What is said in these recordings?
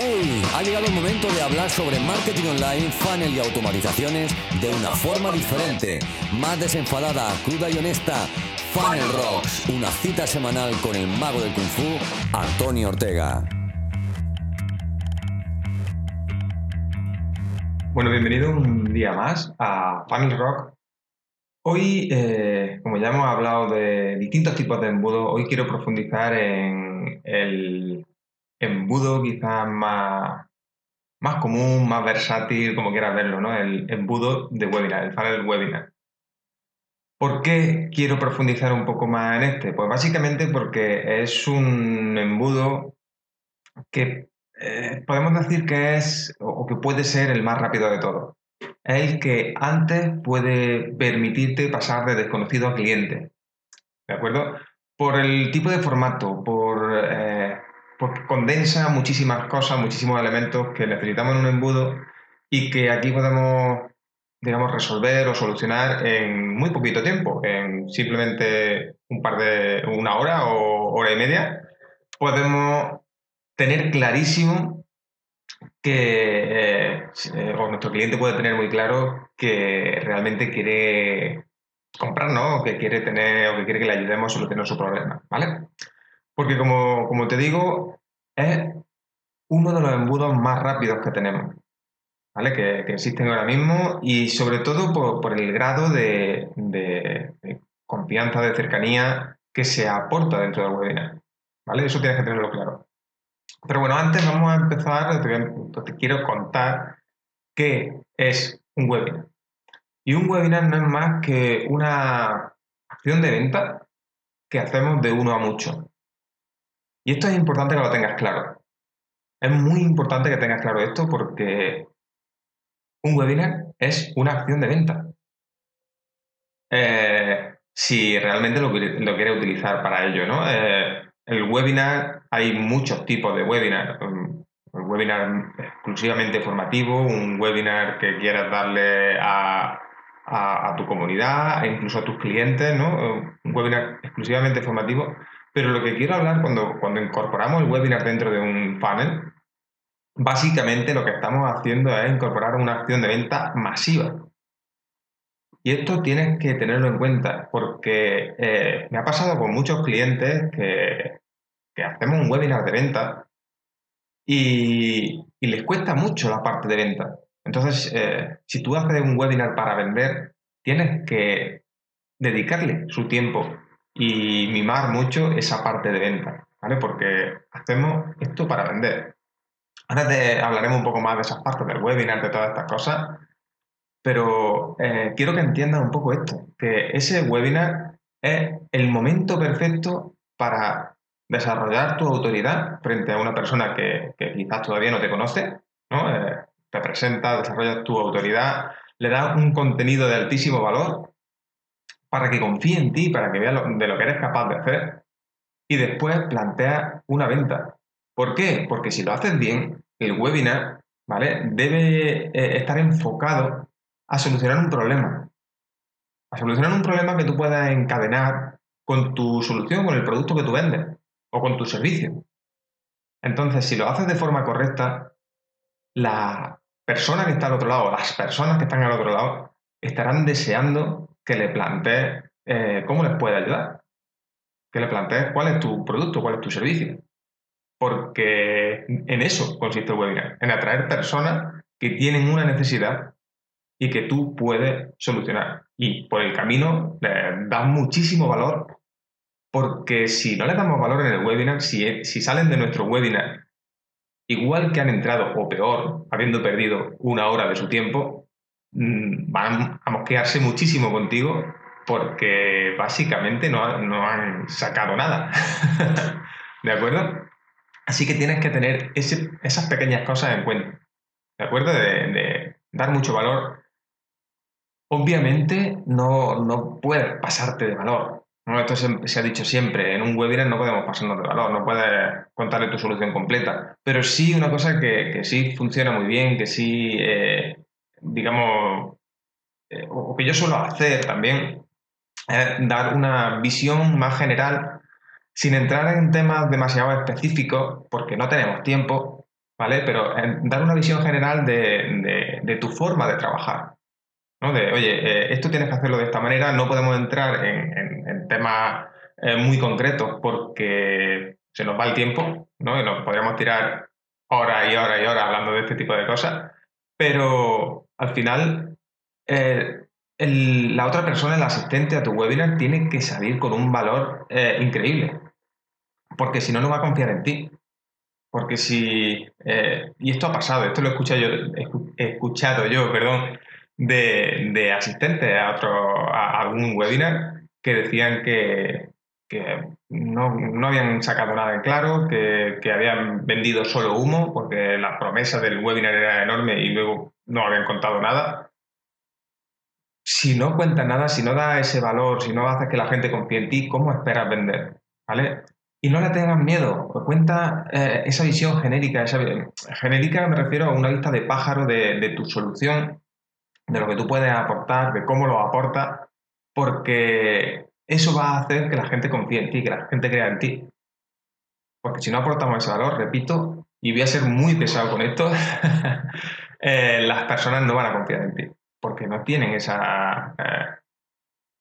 ¡Hey! Ha llegado el momento de hablar sobre marketing online, funnel y automatizaciones de una forma diferente, más desenfadada, cruda y honesta. Funnel Rocks, una cita semanal con el mago del Kung Fu, Antonio Ortega. Bueno, bienvenido un día más a Funnel Rock. Hoy, eh, como ya hemos hablado de distintos tipos de embudos, hoy quiero profundizar en el embudo quizás más, más común, más versátil, como quieras verlo, ¿no? El embudo de webinar, el funnel webinar. ¿Por qué quiero profundizar un poco más en este? Pues básicamente porque es un embudo que eh, podemos decir que es o que puede ser el más rápido de todos. Es el que antes puede permitirte pasar de desconocido a cliente. ¿De acuerdo? Por el tipo de formato, por eh, porque condensa muchísimas cosas, muchísimos elementos que necesitamos en un embudo y que aquí podemos, digamos, resolver o solucionar en muy poquito tiempo, en simplemente un par de, una hora o hora y media, podemos tener clarísimo que, eh, o nuestro cliente puede tener muy claro que realmente quiere comprar, ¿no? O que quiere tener, o que quiere que le ayudemos a solucionar su problema, ¿vale? Porque como, te digo, es uno de los embudos más rápidos que tenemos, ¿vale? Que, existen ahora mismo y sobre todo por, el grado de, confianza, de cercanía que se aporta dentro del webinar, ¿vale? Eso tienes que tenerlo claro. Pero bueno, antes vamos a empezar, te, te quiero contar qué es un webinar. Y un webinar no es más que una acción de venta que hacemos de uno a mucho. Y esto es importante que lo tengas claro. Es muy importante que tengas claro esto porque un webinar es una acción de venta. Eh, si realmente lo, quieres utilizar para ello, ¿no? Eh, el webinar, hay muchos tipos de webinar. Un webinar exclusivamente formativo, un webinar que quieras darle a, a, tu comunidad, incluso a tus clientes, ¿no? Un webinar exclusivamente formativo pero lo que quiero hablar cuando, cuando incorporamos el webinar dentro de un funnel, básicamente lo que estamos haciendo es incorporar una acción de venta masiva. Y esto tienes que tenerlo en cuenta porque eh, me ha pasado con muchos clientes que, hacemos un webinar de venta y, les cuesta mucho la parte de venta. Entonces, eh, si tú haces un webinar para vender, tienes que dedicarle su tiempo y mimar mucho esa parte de venta, ¿vale? Porque hacemos esto para vender. Ahora te hablaremos un poco más de esas partes del webinar, de todas estas cosas, pero eh, quiero que entiendas un poco esto, que ese webinar es el momento perfecto para desarrollar tu autoridad frente a una persona que, quizás todavía no te conoce, ¿no? Eh, te presenta, desarrollas tu autoridad, le das un contenido de altísimo valor para que confíe en ti, para que vea de lo que eres capaz de hacer y después plantea una venta. ¿Por qué? Porque si lo haces bien, el webinar ¿vale? debe eh, estar enfocado a solucionar un problema. A solucionar un problema que tú puedas encadenar con tu solución, con el producto que tú vendes o con tu servicio. Entonces, si lo haces de forma correcta, la persona que está al otro lado, las personas que están al otro lado, estarán deseando que le plantees eh, cómo les puede ayudar, que le plantees cuál es tu producto, cuál es tu servicio. Porque en eso consiste el webinar, en atraer personas que tienen una necesidad y que tú puedes solucionar. Y por el camino les das muchísimo valor, porque si no les damos valor en el webinar, si, si salen de nuestro webinar igual que han entrado o peor, habiendo perdido una hora de su tiempo, van a mosquearse muchísimo contigo porque básicamente no, han sacado nada. ¿De acuerdo? Así que tienes que tener esas pequeñas cosas en cuenta. ¿De acuerdo? De, dar mucho valor. Obviamente no, no puedes pasarte de valor. Esto se, ha dicho siempre, en un webinar no podemos pasarnos de valor, no puedes contarle tu solución completa, pero sí una cosa que, sí funciona muy bien, que sí eh, digamos, eh, o que yo suelo hacer también, es dar una visión más general sin entrar en temas demasiado específicos, porque no tenemos tiempo, ¿vale? Pero dar una visión general de, tu forma de trabajar. ¿no? De, oye, eh, esto tienes que hacerlo de esta manera, no podemos entrar en, temas eh, muy concretos porque se nos va el tiempo, ¿no? Y nos podríamos tirar horas y horas y horas hablando de este tipo de cosas, pero al final eh, la otra persona, el asistente a tu webinar, tiene que salir con un valor increíble, porque si no, no va a confiar en ti. Porque si, eh, y esto ha pasado, esto lo he escuchado yo, he escuchado yo perdón, de, de asistentes a, otro, a algún webinar que decían que, no, habían sacado nada en claro, que, que, habían vendido solo humo, porque la promesa del webinar era enorme y luego no habían contado nada. Si no cuentas nada, si no da ese valor, si no haces que la gente confíe en ti, ¿cómo esperas vender? ¿Vale? Y no le tengas miedo, cuenta eh, esa visión genérica. Esa, genérica me refiero a una vista de pájaro de, tu solución, de lo que tú puedes aportar, de cómo lo aportas, porque eso va a hacer que la gente confíe en ti, que la gente crea en ti. Porque si no aportamos ese valor, repito, y voy a ser muy pesado con esto, eh, las personas no van a confiar en ti, porque no tienen eh,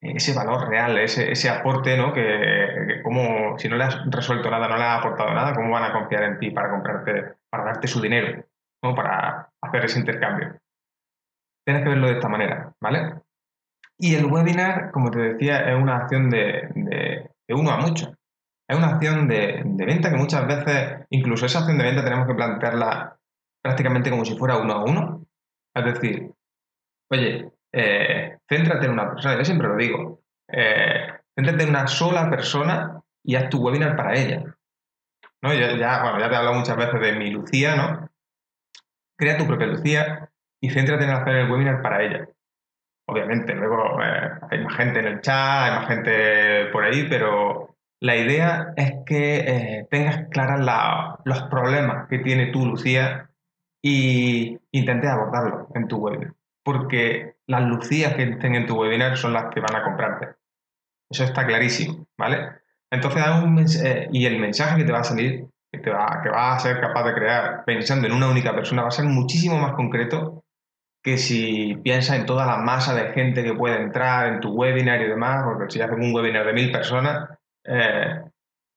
ese valor real, ese, aporte, ¿no? Que, como si no le has resuelto nada, no le has aportado nada, ¿cómo van a confiar en ti para comprarte, para darte su dinero, ¿no? Para hacer ese intercambio. Tienes que verlo de esta manera, ¿vale? Y el webinar, como te decía, es una acción de, uno a mucho. Es una acción de, venta que muchas veces, incluso esa acción de venta tenemos que plantearla prácticamente como si fuera uno a uno. Es decir, oye, eh, céntrate en una persona, yo siempre lo digo, eh, céntrate en una sola persona y haz tu webinar para ella. ¿no? ya, bueno, ya te he hablado muchas veces de mi Lucía, ¿no? Crea tu propia Lucía y céntrate en hacer el webinar para ella. Obviamente, luego eh, hay más gente en el chat, hay más gente por ahí, pero la idea es que eh, tengas claras los problemas que tiene tu Lucía y intentes abordarlos en tu webinar. Porque las lucías que estén en tu webinar son las que van a comprarte. Eso está clarísimo, ¿vale? Entonces, eh, y el mensaje que te va a salir, que, va, que vas a ser capaz de crear pensando en una única persona, va a ser muchísimo más concreto que si piensas en toda la masa de gente que puede entrar en tu webinar y demás, porque si haces un webinar de mil personas, eh,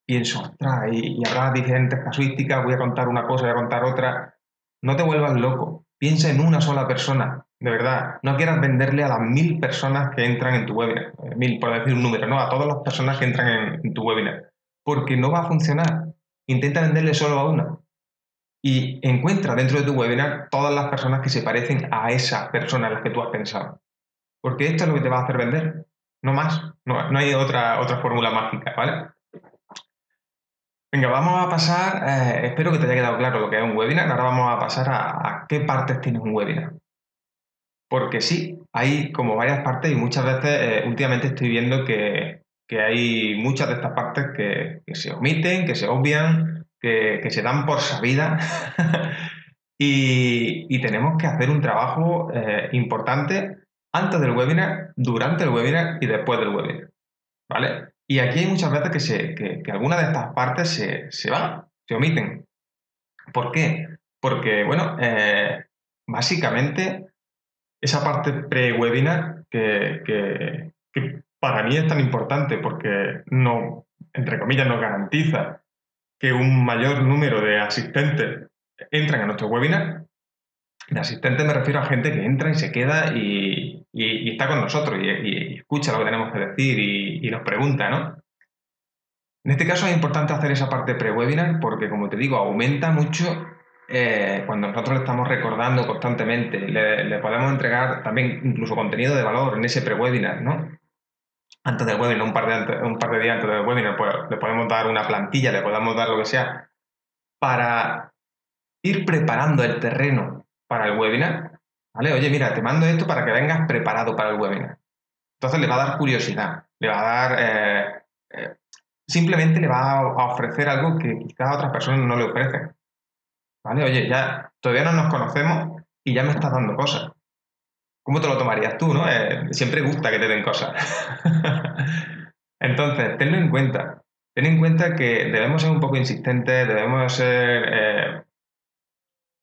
pienso, ostras, y, y habrá diferentes casuísticas, voy a contar una cosa, voy a contar otra. No te vuelvas loco, piensa en una sola persona, de verdad, no quieras venderle a las mil personas que entran en tu webinar, eh, mil por decir un número, no, a todas las personas que entran en, tu webinar, porque no va a funcionar. Intenta venderle solo a una. Y encuentra dentro de tu webinar todas las personas que se parecen a esa persona a la que tú has pensado. Porque esto es lo que te va a hacer vender, no más. No, hay otra, otra fórmula mágica, ¿vale? Venga, vamos a pasar, eh, espero que te haya quedado claro lo que es un webinar, ahora vamos a pasar a, qué partes tiene un webinar. Porque sí, hay como varias partes y muchas veces eh, últimamente estoy viendo que, hay muchas de estas partes que, se omiten, que se obvian, que, se dan por sabida. y, tenemos que hacer un trabajo eh, importante antes del webinar, durante el webinar y después del webinar. ¿Vale? Y aquí hay muchas veces que, se, algunas de estas partes se, van, se omiten. ¿Por qué? Porque, bueno, eh, básicamente esa parte pre-webinar que, para mí es tan importante porque no, entre comillas, nos garantiza que un mayor número de asistentes entran a nuestro webinar. De asistentes me refiero a gente que entra y se queda y, está con nosotros y, escucha lo que tenemos que decir y, nos pregunta, ¿no? En este caso es importante hacer esa parte pre-webinar porque, como te digo, aumenta mucho eh, cuando nosotros le estamos recordando constantemente, le, podemos entregar también incluso contenido de valor en ese pre-webinar, ¿no? Antes del webinar, un par, de, un par de días antes del webinar, pues le podemos dar una plantilla, le podemos dar lo que sea, para ir preparando el terreno para el webinar. ¿Vale? Oye, mira, te mando esto para que vengas preparado para el webinar. Entonces le va a dar curiosidad, le va a dar... Eh, eh, simplemente le va a ofrecer algo que quizás otras personas no le ofrecen. ¿Vale? Oye, ya todavía no nos conocemos y ya me estás dando cosas. ¿Cómo te lo tomarías tú, no? Eh, siempre gusta que te den cosas. Entonces, tenlo en cuenta. Ten en cuenta que debemos ser un poco insistentes, debemos ser... Eh,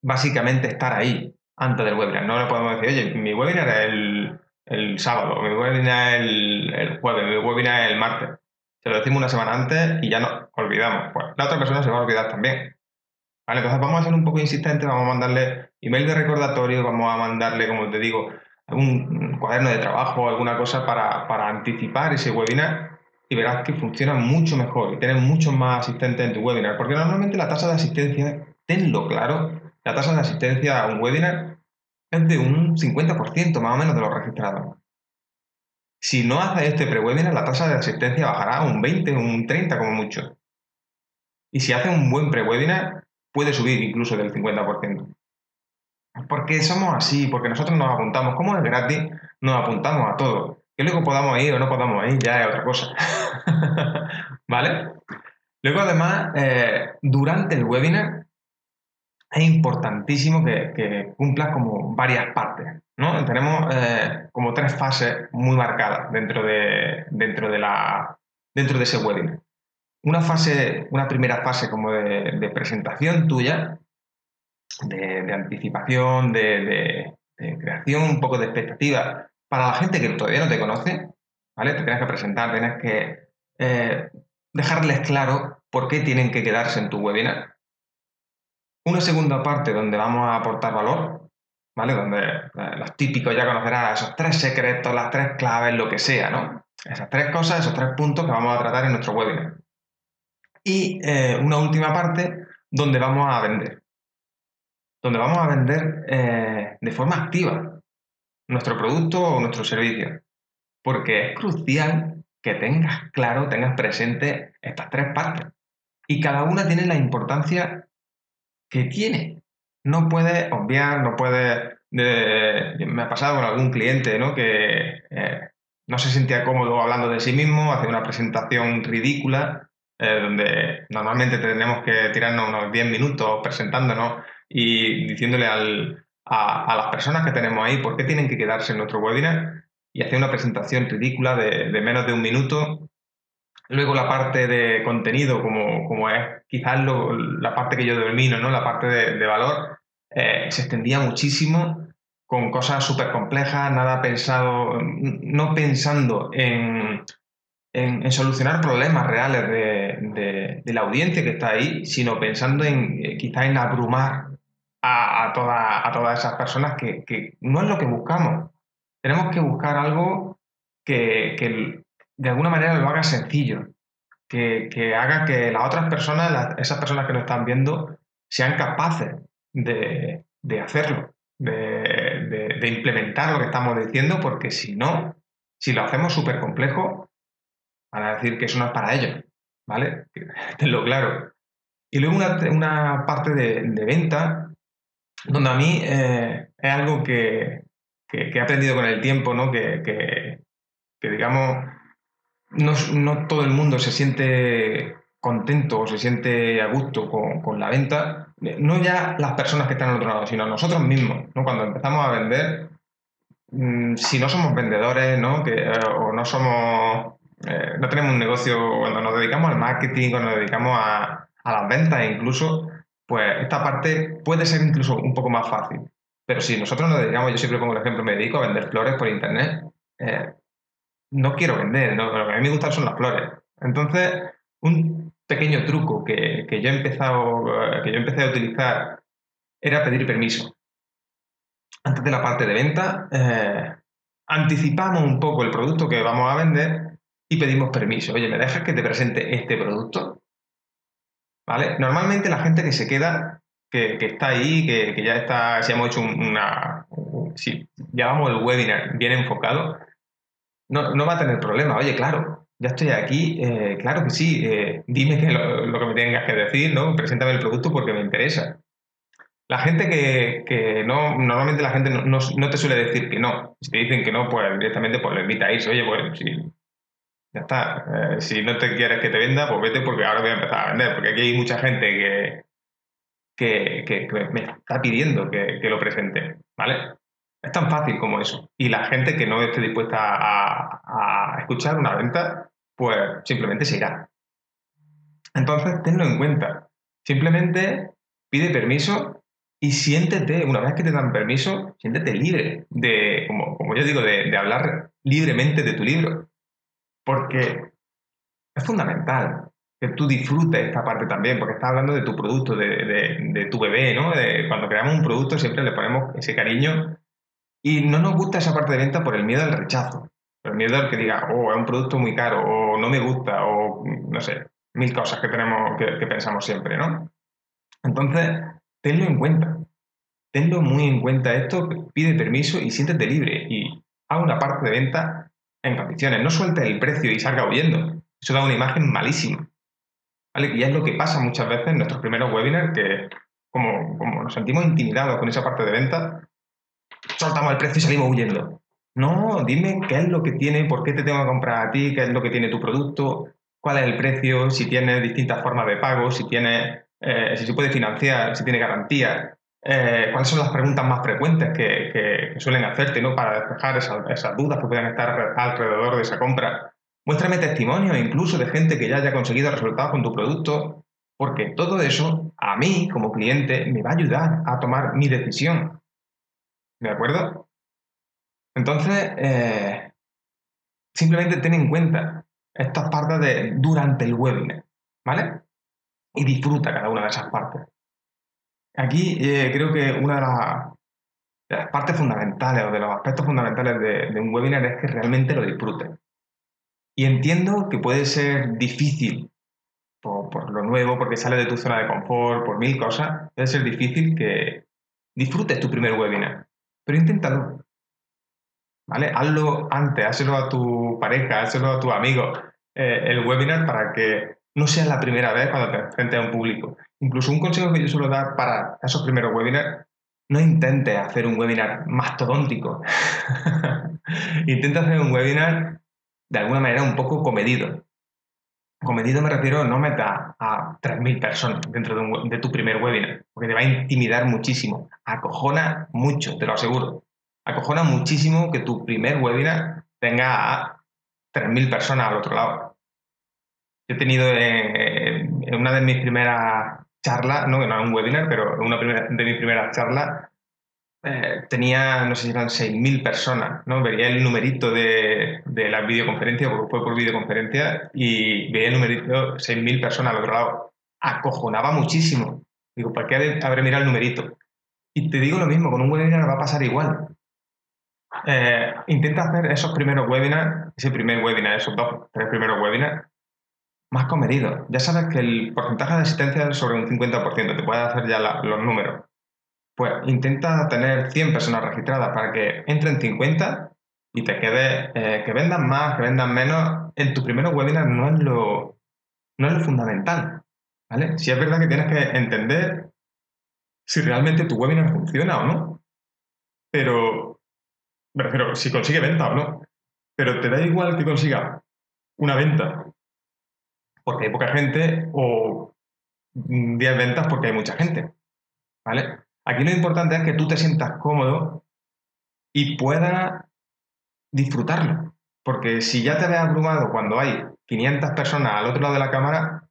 básicamente estar ahí antes del webinar. No le podemos decir, oye, mi webinar es el, sábado, mi webinar es el, jueves, mi webinar es el martes. Se lo decimos una semana antes y ya nos olvidamos. Pues la otra persona se va a olvidar también. Vale, entonces vamos a ser un poco insistentes, vamos a mandarle email de recordatorio, vamos a mandarle, como te digo, un cuaderno de trabajo, alguna cosa para, para anticipar ese webinar y verás que funciona mucho mejor y tienes muchos más asistentes en tu webinar, porque normalmente la tasa de asistencia, tenlo claro, la tasa de asistencia a un webinar es de un 50% más o menos de los registrados. Si no haces este pre-webinar, la tasa de asistencia bajará a un 20, un 30 como mucho. Y si haces un buen pre-webinar, puede subir incluso del 50%. Porque somos así, porque nosotros nos apuntamos, como es gratis, nos apuntamos a todo. Que luego podamos ir o no podamos ir, ya es otra cosa. ¿Vale? Luego, además, eh, durante el webinar es importantísimo que, cumplas como varias partes. ¿no? Tenemos eh, como tres fases muy marcadas dentro de, dentro de, la, dentro de ese webinar. Una fase, una primera fase como de presentación tuya, de, anticipación, de, creación, un poco de expectativa para la gente que todavía no te conoce, ¿vale? Te tienes que presentar, tienes que eh, dejarles claro por qué tienen que quedarse en tu webinar. Una segunda parte donde vamos a aportar valor, ¿vale? Donde eh, los típicos ya conocerán esos tres secretos, las tres claves, lo que sea, ¿no? Esas tres cosas, esos tres puntos que vamos a tratar en nuestro webinar. Y eh, una última parte donde vamos a vender donde vamos a vender eh, de forma activa nuestro producto o nuestro servicio. Porque es crucial que tengas claro, tengas presente estas tres partes. Y cada una tiene la importancia que tiene. No puedes obviar, no puedes... me ha pasado con algún cliente ¿no? que eh, no se sentía cómodo hablando de sí mismo, hace una presentación ridícula, eh, donde normalmente tenemos que tirarnos unos 10 minutos presentándonos y diciéndole a, las personas que tenemos ahí por qué tienen que quedarse en nuestro webinar y hacer una presentación ridícula de, menos de un minuto. Luego la parte de contenido, como, como es quizás la parte que yo domino, ¿no? la parte de, valor, eh, se extendía muchísimo con cosas súper complejas, nada pensado, no pensando en, en, solucionar problemas reales de, de, la audiencia que está ahí, sino pensando en eh, quizás en abrumar a, a, a todas esas personas que, no es lo que buscamos. Tenemos que buscar algo que, de alguna manera lo haga sencillo, que, haga que las otras personas, esas personas que nos están viendo, sean capaces de, hacerlo, de, de, implementar lo que estamos diciendo, porque si no, si lo hacemos súper complejo, van a decir que eso no es para ellos, ¿vale? Tenlo claro. Y luego una, una parte de, venta donde a mí eh, es algo que, he aprendido con el tiempo, ¿no? que, digamos, no, todo el mundo se siente contento o se siente a gusto con, la venta, no ya las personas que están al otro lado, sino nosotros mismos. ¿no? Cuando empezamos a vender, mm, si no somos vendedores ¿no? Que, eh, o no somos, eh, no tenemos un negocio, cuando nos dedicamos al marketing, cuando nos dedicamos a, a las ventas incluso, pues esta parte puede ser incluso un poco más fácil. Pero si nosotros nos dedicamos, yo siempre pongo el ejemplo, me dedico a vender flores por internet, eh, no quiero vender, lo que a mí me gustan son las flores. Entonces, un pequeño truco que, yo, he empezado, eh, que yo empecé a utilizar era pedir permiso. Antes de la parte de venta, eh, anticipamos un poco el producto que vamos a vender y pedimos permiso. Oye, ¿me dejas que te presente este producto? Normalmente la gente que se queda, que, está ahí, que, ya está, si hemos hecho una, si llevamos el webinar bien enfocado, no, va a tener problema. Oye, claro, ya estoy aquí, eh, claro que sí, eh, dime que lo, que me tengas que decir, ¿no? Preséntame el producto porque me interesa. La gente que, no, normalmente la gente no, te suele decir que no. Si te dicen que no, pues directamente pues le invitáis, oye, pues si ya está. Eh, si no te quieres que te venda, pues vete porque ahora voy a empezar a vender. Porque aquí hay mucha gente que, que, me está pidiendo que, lo presente. ¿Vale? Es tan fácil como eso. Y la gente que no esté dispuesta a, a escuchar una venta, pues simplemente se irá. Entonces, tenlo en cuenta. Simplemente pide permiso y siéntete, una vez que te dan permiso, siéntete libre de, como, como yo digo, de, hablar libremente de tu libro. Porque es fundamental que tú disfrutes esta parte también, porque estás hablando de tu producto, de, tu bebé, ¿no? cuando creamos un producto siempre le ponemos ese cariño y no nos gusta esa parte de venta por el miedo al rechazo, por el miedo al que diga, oh, es un producto muy caro, o no me gusta, o no sé, mil cosas que tenemos, que, que pensamos siempre, ¿no? Entonces, tenlo en cuenta. Tenlo muy en cuenta esto, pide permiso y siéntete libre y haga una parte de venta en condiciones. No suelte el precio y salga huyendo. Eso da una imagen malísima. ¿Vale? Y es lo que pasa muchas veces en nuestros primeros webinars, que como, como nos sentimos intimidados con esa parte de venta, soltamos el precio y salimos huyendo. No, dime qué es lo que tiene, por qué te tengo que comprar a ti, qué es lo que tiene tu producto, cuál es el precio, si tiene distintas formas de pago, si tiene eh, si se puede financiar, si tiene garantía, eh, cuáles son las preguntas más frecuentes que, suelen hacerte ¿no? para despejar esas, dudas que puedan estar alrededor de esa compra. Muéstrame testimonios incluso de gente que ya haya conseguido resultados con tu producto, porque todo eso a mí como cliente me va a ayudar a tomar mi decisión. ¿De acuerdo? Entonces, eh, simplemente ten en cuenta estas partes durante el webinar, ¿vale? y disfruta cada una de esas partes. Aquí eh, creo que una de las, partes fundamentales o de los aspectos fundamentales de, un webinar es que realmente lo disfrutes. Y entiendo que puede ser difícil por, lo nuevo, porque sale de tu zona de confort, por mil cosas, puede ser difícil que disfrutes tu primer webinar. Pero inténtalo. ¿Vale? Hazlo antes, hazlo a tu pareja, hazlo a tu amigo, eh, el webinar para que no sea la primera vez cuando te enfrentes a un público. Incluso un consejo que yo suelo dar para esos primeros webinars, no intentes hacer un webinar mastodóntico. Intenta hacer un webinar de alguna manera un poco comedido. Comedido me refiero, no metas a 3.000 personas dentro de, de tu primer webinar, porque te va a intimidar muchísimo. Acojona mucho, te lo aseguro. Acojona muchísimo que tu primer webinar tenga a 3.000 personas al otro lado he tenido en, una de mis primeras charlas, no, no un webinar, pero una de mis primeras charlas, eh, tenía, no sé si eran 6.000 personas, ¿no? Vería el numerito de, de la videoconferencia, porque fue por videoconferencia, y veía el numerito 6.000 personas al otro lado. Acojonaba muchísimo. Digo, ¿para qué habré mirado el numerito? Y te digo lo mismo, con un webinar va a pasar igual. Eh, intenta hacer esos primeros webinars, ese primer webinar, esos dos, tres primeros webinars, más comedido. Ya sabes que el porcentaje de asistencia es sobre un 50%, te puede hacer ya los números. Pues intenta tener 100 personas registradas para que entren 50 y te quede, eh, que vendan más, que vendan menos. En tu primer webinar no es lo, no es lo fundamental. ¿vale? Si es verdad que tienes que entender si realmente tu webinar funciona o no. Pero, me refiero, si consigue venta o no. Pero te da igual que consiga una venta porque hay poca gente o 10 ventas porque hay mucha gente. ¿Vale? Aquí lo importante es que tú te sientas cómodo y puedas disfrutarlo. Porque si ya te ves abrumado cuando hay 500 personas al otro lado de la cámara,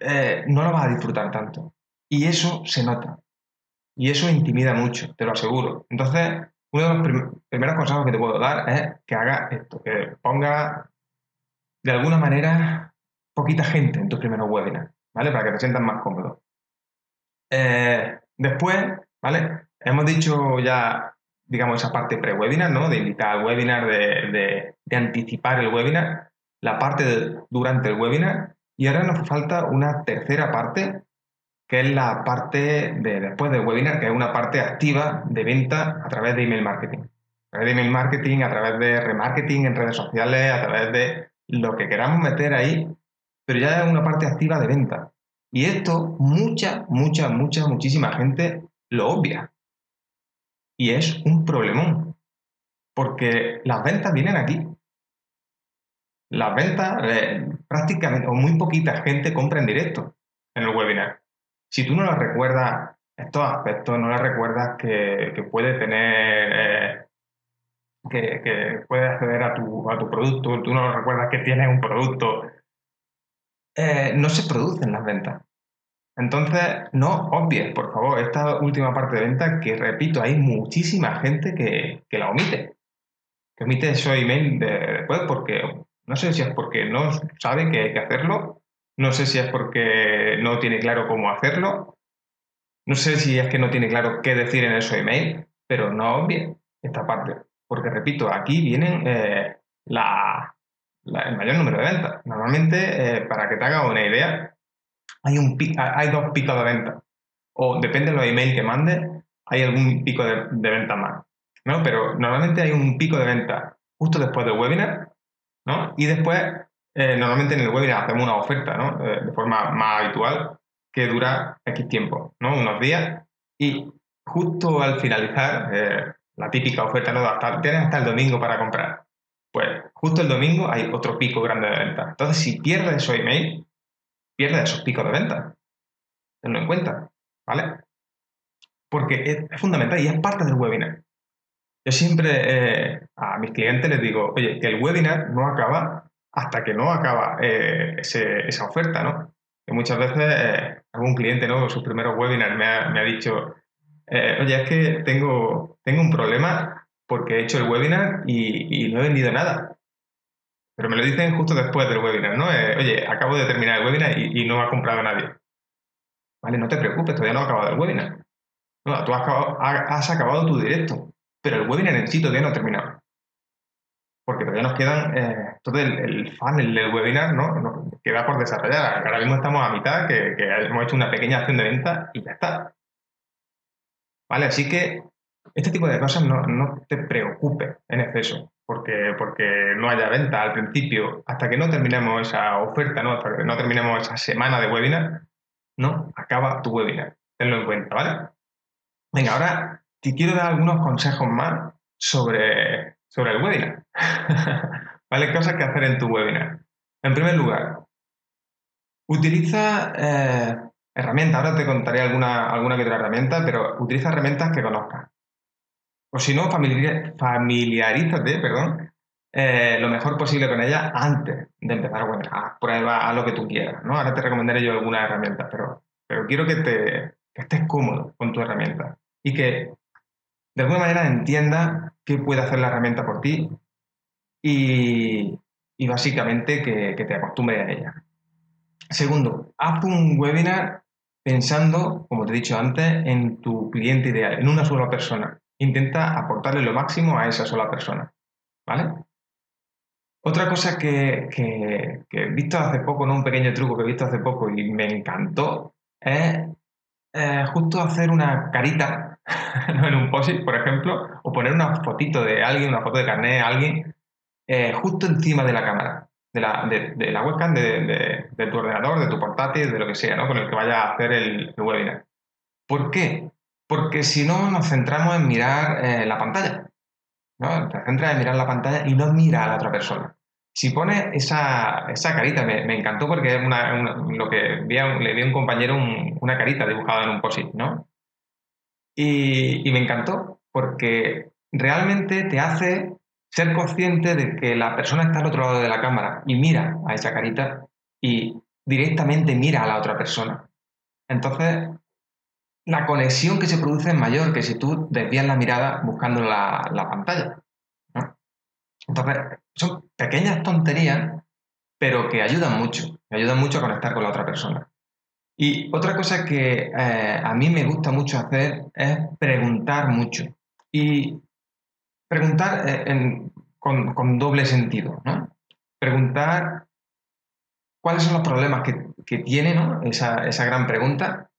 eh, no lo vas a disfrutar tanto. Y eso se nota. Y eso intimida mucho, te lo aseguro. Entonces, uno de los primeros consejos que te puedo dar es que haga esto, que ponga de alguna manera poquita gente en tus primeros webinars, ¿vale? Para que te sientas más cómodo. Eh, después, ¿vale? Hemos dicho ya, digamos, esa parte pre-webinar, ¿no? De invitar al webinar, de, anticipar el webinar, la parte durante el webinar, y ahora nos falta una tercera parte, que es la parte de después del webinar, que es una parte activa de venta a través de email marketing. A través de email marketing, a través de remarketing en redes sociales, a través de lo que queramos meter ahí pero ya es una parte activa de venta. Y esto mucha, mucha, mucha, muchísima gente lo obvia. Y es un problemón. Porque las ventas vienen aquí. Las ventas, eh, prácticamente, o muy poquita gente compra en directo en el webinar. Si tú no las recuerdas estos aspectos, no las recuerdas que, puede tener, eh, que, que, acceder a tu, a tu producto, tú no recuerdas que tienes un producto, eh, no se producen las ventas. Entonces, no obvies, por favor, esta última parte de venta que, repito, hay muchísima gente que, que la omite. Que omite ese email después porque no sé si es porque no sabe que hay que hacerlo, no sé si es porque no tiene claro cómo hacerlo, no sé si es que no tiene claro qué decir en ese email, pero no obvie esta parte. Porque, repito, aquí vienen eh, la, el mayor número de ventas. Normalmente, eh, para que te haga una idea, hay, un, hay dos picos de venta. O depende de los emails que mande, hay algún pico de, de venta más. ¿no? Pero normalmente hay un pico de venta justo después del webinar, ¿no? Y después, eh, normalmente en el webinar hacemos una oferta, ¿no? de forma más habitual, que dura X tiempo, ¿no? Unos días. Y justo al finalizar, eh, la típica oferta, ¿no? Hasta, tienes hasta el domingo para comprar. Justo el domingo hay otro pico grande de venta. Entonces, si pierdes esos email, pierdes esos picos de venta. Tenlo en cuenta, ¿vale? Porque es, fundamental y es parte del webinar. Yo siempre eh, a mis clientes les digo, oye, que el webinar no acaba hasta que no acaba eh, esa oferta, ¿no? Que muchas veces eh, algún cliente, ¿no? Sus primeros webinars me ha, me ha dicho, oye, es que tengo, tengo un problema porque he hecho el webinar y, no he vendido nada. Pero me lo dicen justo después del webinar, ¿no? Eh, oye, acabo de terminar el webinar y, no ha comprado nadie. Vale, no te preocupes, todavía no ha acabado el webinar. No, tú has acabado, tu directo, pero el webinar en sí todavía no ha terminado. Porque todavía nos quedan eh, todo el, funnel del webinar, ¿no? Queda por desarrollar. Ahora mismo estamos a mitad, que, que hemos hecho una pequeña acción de venta y ya está. ¿Vale? Así que este tipo de cosas no, te preocupes en exceso, porque, porque no haya venta al principio, hasta que no terminemos esa oferta, ¿no? hasta que no terminemos esa semana de webinar, no acaba tu webinar. Tenlo en cuenta, ¿vale? Venga, ahora te quiero dar algunos consejos más sobre, sobre el webinar. ¿Vale? Cosas que hacer en tu webinar. En primer lugar, utiliza eh, herramientas. Ahora te contaré alguna, alguna que otra herramienta, pero utiliza herramientas que conozcas. O si no, familiarízate, perdón, eh, lo mejor posible con ella antes de empezar a prueba, a lo que tú quieras. ¿no? Ahora te recomendaré yo algunas herramientas, pero, pero quiero que, te, estés cómodo con tu herramienta y que de alguna manera entiendas qué puede hacer la herramienta por ti y, básicamente que, que te acostumbres a ella. Segundo, haz un webinar pensando, como te he dicho antes, en tu cliente ideal, en una sola persona intenta aportarle lo máximo a esa sola persona. ¿Vale? Otra cosa que, he visto hace poco, ¿no? un pequeño truco que he visto hace poco y me encantó, es eh, justo hacer una carita en un post por ejemplo, o poner una fotito de alguien, una foto de carnet de alguien, eh, justo encima de la cámara, de la, webcam, de, tu ordenador, de tu portátil, de lo que sea, ¿no? con el que vaya a hacer el, el webinar. ¿Por qué? Porque si no, nos centramos en mirar eh, la pantalla. ¿no? Te centras en mirar la pantalla y no mira a la otra persona. Si pones esa, carita, me, encantó porque es lo que le di a un compañero una carita dibujada en un post ¿no? Y, y me encantó porque realmente te hace ser consciente de que la persona está al otro lado de la cámara y mira a esa carita y directamente mira a la otra persona. Entonces, la conexión que se produce es mayor que si tú desvías la mirada buscando la, pantalla. Entonces, son pequeñas tonterías, pero que ayudan mucho, me ayudan mucho a conectar con la otra persona. Y otra cosa que eh, a mí me gusta mucho hacer es preguntar mucho. Y preguntar eh, con, doble sentido, Preguntar cuáles son los problemas que, tiene esa, esa gran pregunta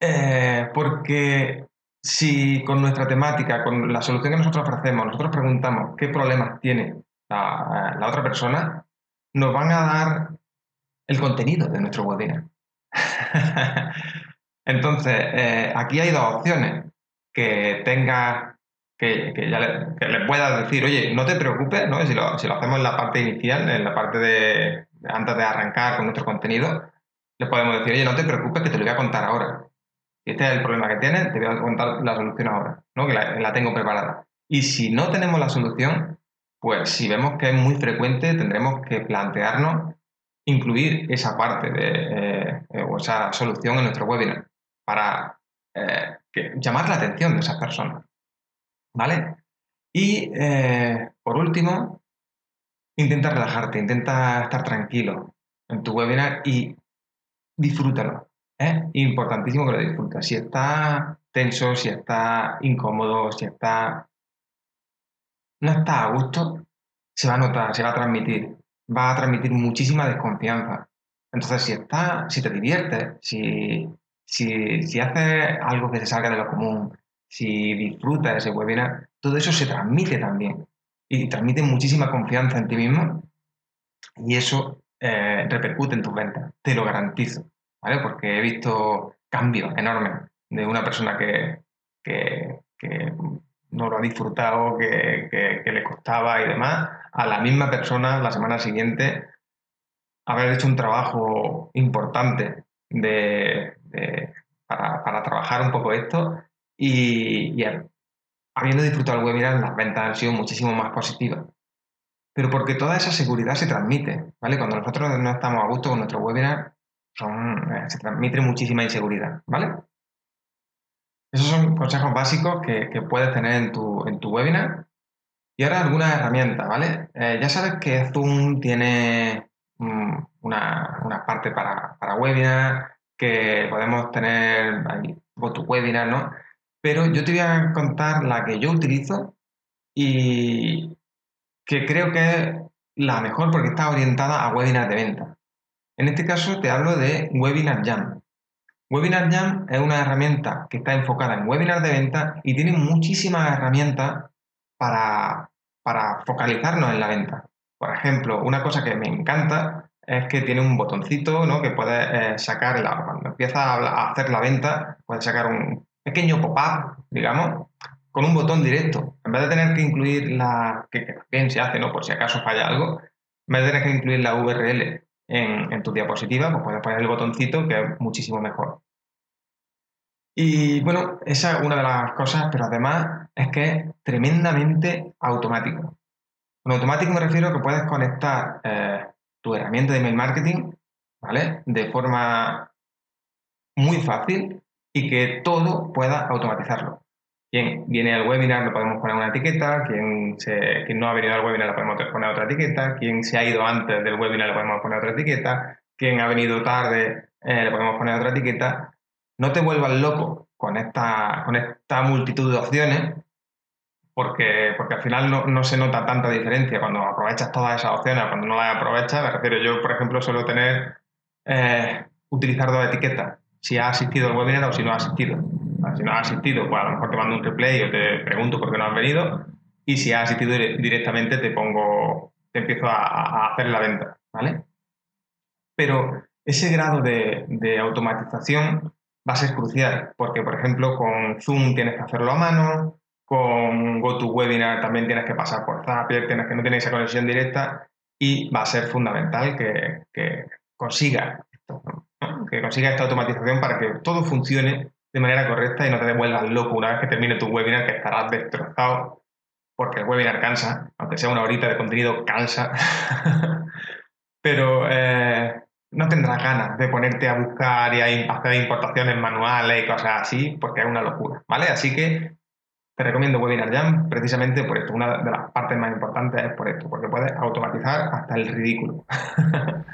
eh, porque si con nuestra temática, con la solución que nosotros ofrecemos, nosotros preguntamos qué problemas tiene la, otra persona, nos van a dar el contenido de nuestro webinar. Entonces, eh, aquí hay dos opciones. Que tenga, que, ya le, puedas decir, oye, no te preocupes, ¿no? Si, lo, si lo hacemos en la parte inicial, en la parte de antes de arrancar con nuestro contenido, le podemos decir, oye, no te preocupes que te lo voy a contar ahora este es el problema que tienes, te voy a contar la solución ahora, ¿no? que la, tengo preparada. Y si no tenemos la solución, pues si vemos que es muy frecuente, tendremos que plantearnos incluir esa parte de, eh, eh, o esa solución en nuestro webinar para eh, llamar la atención de esas personas. ¿Vale? Y por último, intenta relajarte, intenta estar tranquilo en tu webinar y disfrútalo. Es importantísimo que lo disfrutes. Si está tenso, si está incómodo, si está no está a gusto, se va a notar, se va a transmitir, va a transmitir muchísima desconfianza. Entonces, si está, si te diviertes, si, si, haces algo que se salga de lo común, si disfrutas de ese webinar, todo eso se transmite también y transmite muchísima confianza en ti mismo y eso eh, repercute en tus ventas, te lo garantizo, ¿vale? Porque he visto cambios enormes de una persona que, que no lo ha disfrutado, que, le costaba y demás, a la misma persona la semana siguiente haber hecho un trabajo importante de, para, trabajar un poco esto y, habiendo disfrutado el webinar, las ventas han sido muchísimo más positivas. Pero porque toda esa seguridad se transmite, ¿vale? Cuando nosotros no estamos a gusto con nuestro webinar, eh, se transmite muchísima inseguridad, ¿vale? Esos son consejos básicos que, puedes tener en tu, en tu, webinar. Y ahora algunas herramientas, ¿vale? Eh, ya sabes que Zoom tiene mm, una, parte para, para, webinar, que podemos tener ahí tu webinar, ¿no? Pero yo te voy a contar la que yo utilizo y que creo que es la mejor porque está orientada a webinars de venta. En este caso te hablo de Webinar Jam. Webinar Jam es una herramienta que está enfocada en webinars de venta y tiene muchísimas herramientas para, focalizarnos en la venta. Por ejemplo, una cosa que me encanta es que tiene un botoncito ¿no? que puedes eh, sacar, cuando empieza a, hacer la venta, puedes sacar un pequeño pop-up, digamos, con un botón directo. En vez de tener que incluir la, que, bien se hace, ¿no? por si acaso falla algo, en vez de tener que incluir la URL en, tu diapositiva, pues puedes poner el botoncito que es muchísimo mejor. Y bueno, esa es una de las cosas, pero además es que es tremendamente automático. Con automático me refiero a que puedes conectar eh, tu herramienta de email marketing, ¿vale? De forma muy fácil y que todo pueda automatizarlo. Quien viene al webinar le podemos poner una etiqueta, quien, no ha venido al webinar le podemos poner otra etiqueta, quien se ha ido antes del webinar le podemos poner otra etiqueta, quien ha venido tarde eh, le podemos poner otra etiqueta. No te vuelvas loco con esta, con esta multitud de opciones, porque, porque al final no, se nota tanta diferencia cuando aprovechas todas esas opciones, cuando no las aprovechas. Me refiero, yo, por ejemplo, suelo tener, eh, utilizar dos etiquetas, si ha asistido al webinar o si no ha asistido. Si no has asistido, pues a lo mejor te mando un replay o te pregunto por qué no has venido. Y si has asistido directamente, te pongo, te empiezo a, hacer la venta, ¿vale? Pero ese grado de, automatización va a ser crucial, porque por ejemplo con Zoom tienes que hacerlo a mano, con GoToWebinar también tienes que pasar por Zapier, tienes que no tienes esa conexión directa y va a ser fundamental que, consiga que consiga esta automatización para que todo funcione de manera correcta y no te devuelvas loco una vez que termine tu webinar, que estarás destrozado, porque el webinar cansa, aunque sea una horita de contenido, cansa. Pero eh, no tendrás ganas de ponerte a buscar y a hacer importaciones manuales y cosas así, porque es una locura, ¿vale? Así que te recomiendo Webinar Jam precisamente por esto. Una de las partes más importantes es por esto, porque puedes automatizar hasta el ridículo.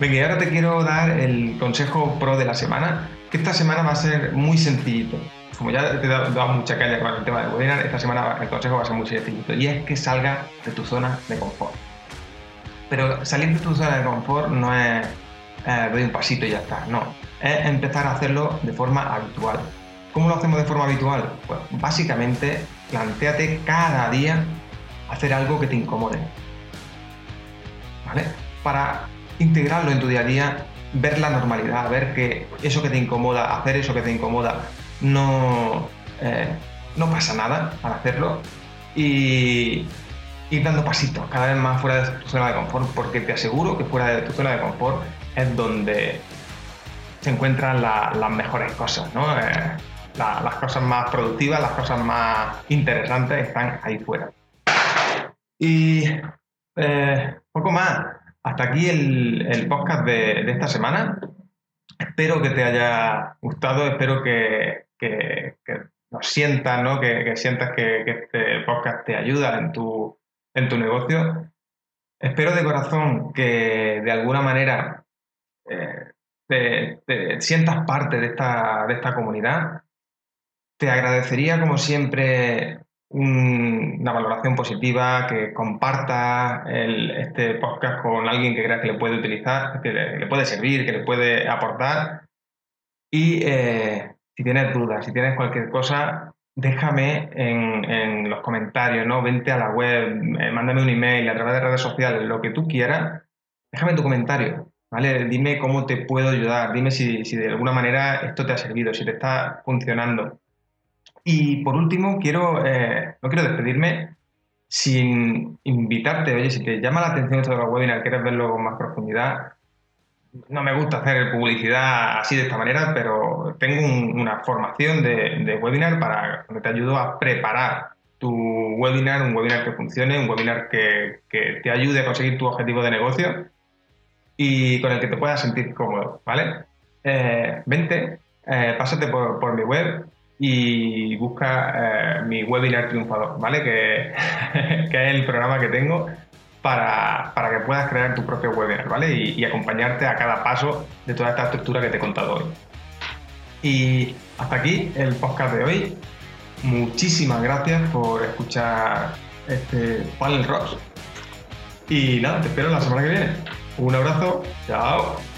Venga, y ahora te quiero dar el consejo pro de la semana, esta semana va a ser muy sencillito. Como ya te he dado, mucha caña con el tema del webinar, esta semana el consejo va a ser muy sencillito y es que salga de tu zona de confort. Pero salir de tu zona de confort no es eh, doy un pasito y ya está, no. Es empezar a hacerlo de forma habitual. ¿Cómo lo hacemos de forma habitual? Pues básicamente planteate cada día hacer algo que te incomode. ¿Vale? Para integrarlo en tu día a día, ver la normalidad, ver que eso que te incomoda, hacer eso que te incomoda, no, eh, no pasa nada al hacerlo y ir dando pasitos cada vez más fuera de tu zona de confort, porque te aseguro que fuera de tu zona de confort es donde se encuentran las mejores cosas. Eh, las cosas más productivas, las cosas más interesantes están ahí fuera. Y eh, poco más hasta aquí el, podcast de, esta semana. Espero que te haya gustado, espero que, que, lo sientas, ¿no? que, sientas que, este podcast te ayuda en tu, en tu negocio. Espero de corazón que de alguna manera eh, te, sientas parte de esta, de esta comunidad. Te agradecería, como siempre, una valoración positiva, que comparta este podcast con alguien que creas que le puede utilizar, que le, puede servir, que le puede aportar. Y eh, si tienes dudas, si tienes cualquier cosa, déjame en, los comentarios, ¿no? Vente a la web, eh, mándame un email a través de redes sociales, lo que tú quieras, déjame tu comentario, ¿vale? Dime cómo te puedo ayudar, dime si de alguna manera esto te ha servido, si te está funcionando. Y por último, quiero, eh, no quiero despedirme sin invitarte, oye, si te llama la atención esto de los webinars, quieres verlo con más profundidad, no me gusta hacer publicidad así de esta manera, pero tengo una formación de, webinar para que te ayudo a preparar tu webinar, un webinar que funcione, un webinar que, te ayude a conseguir tu objetivo de negocio y con el que te puedas sentir cómodo, ¿vale? Eh, vente, eh, pásate por, por mi web, y busca eh, mi webinar triunfador, ¿vale? Que, que, es el programa que tengo para, que puedas crear tu propio webinar, ¿vale? Y, acompañarte a cada paso de toda esta estructura que te he contado hoy. Y hasta aquí el podcast de hoy. Muchísimas gracias por escuchar este Panel Rocks. Y nada, te espero la semana que viene. Un abrazo, chao.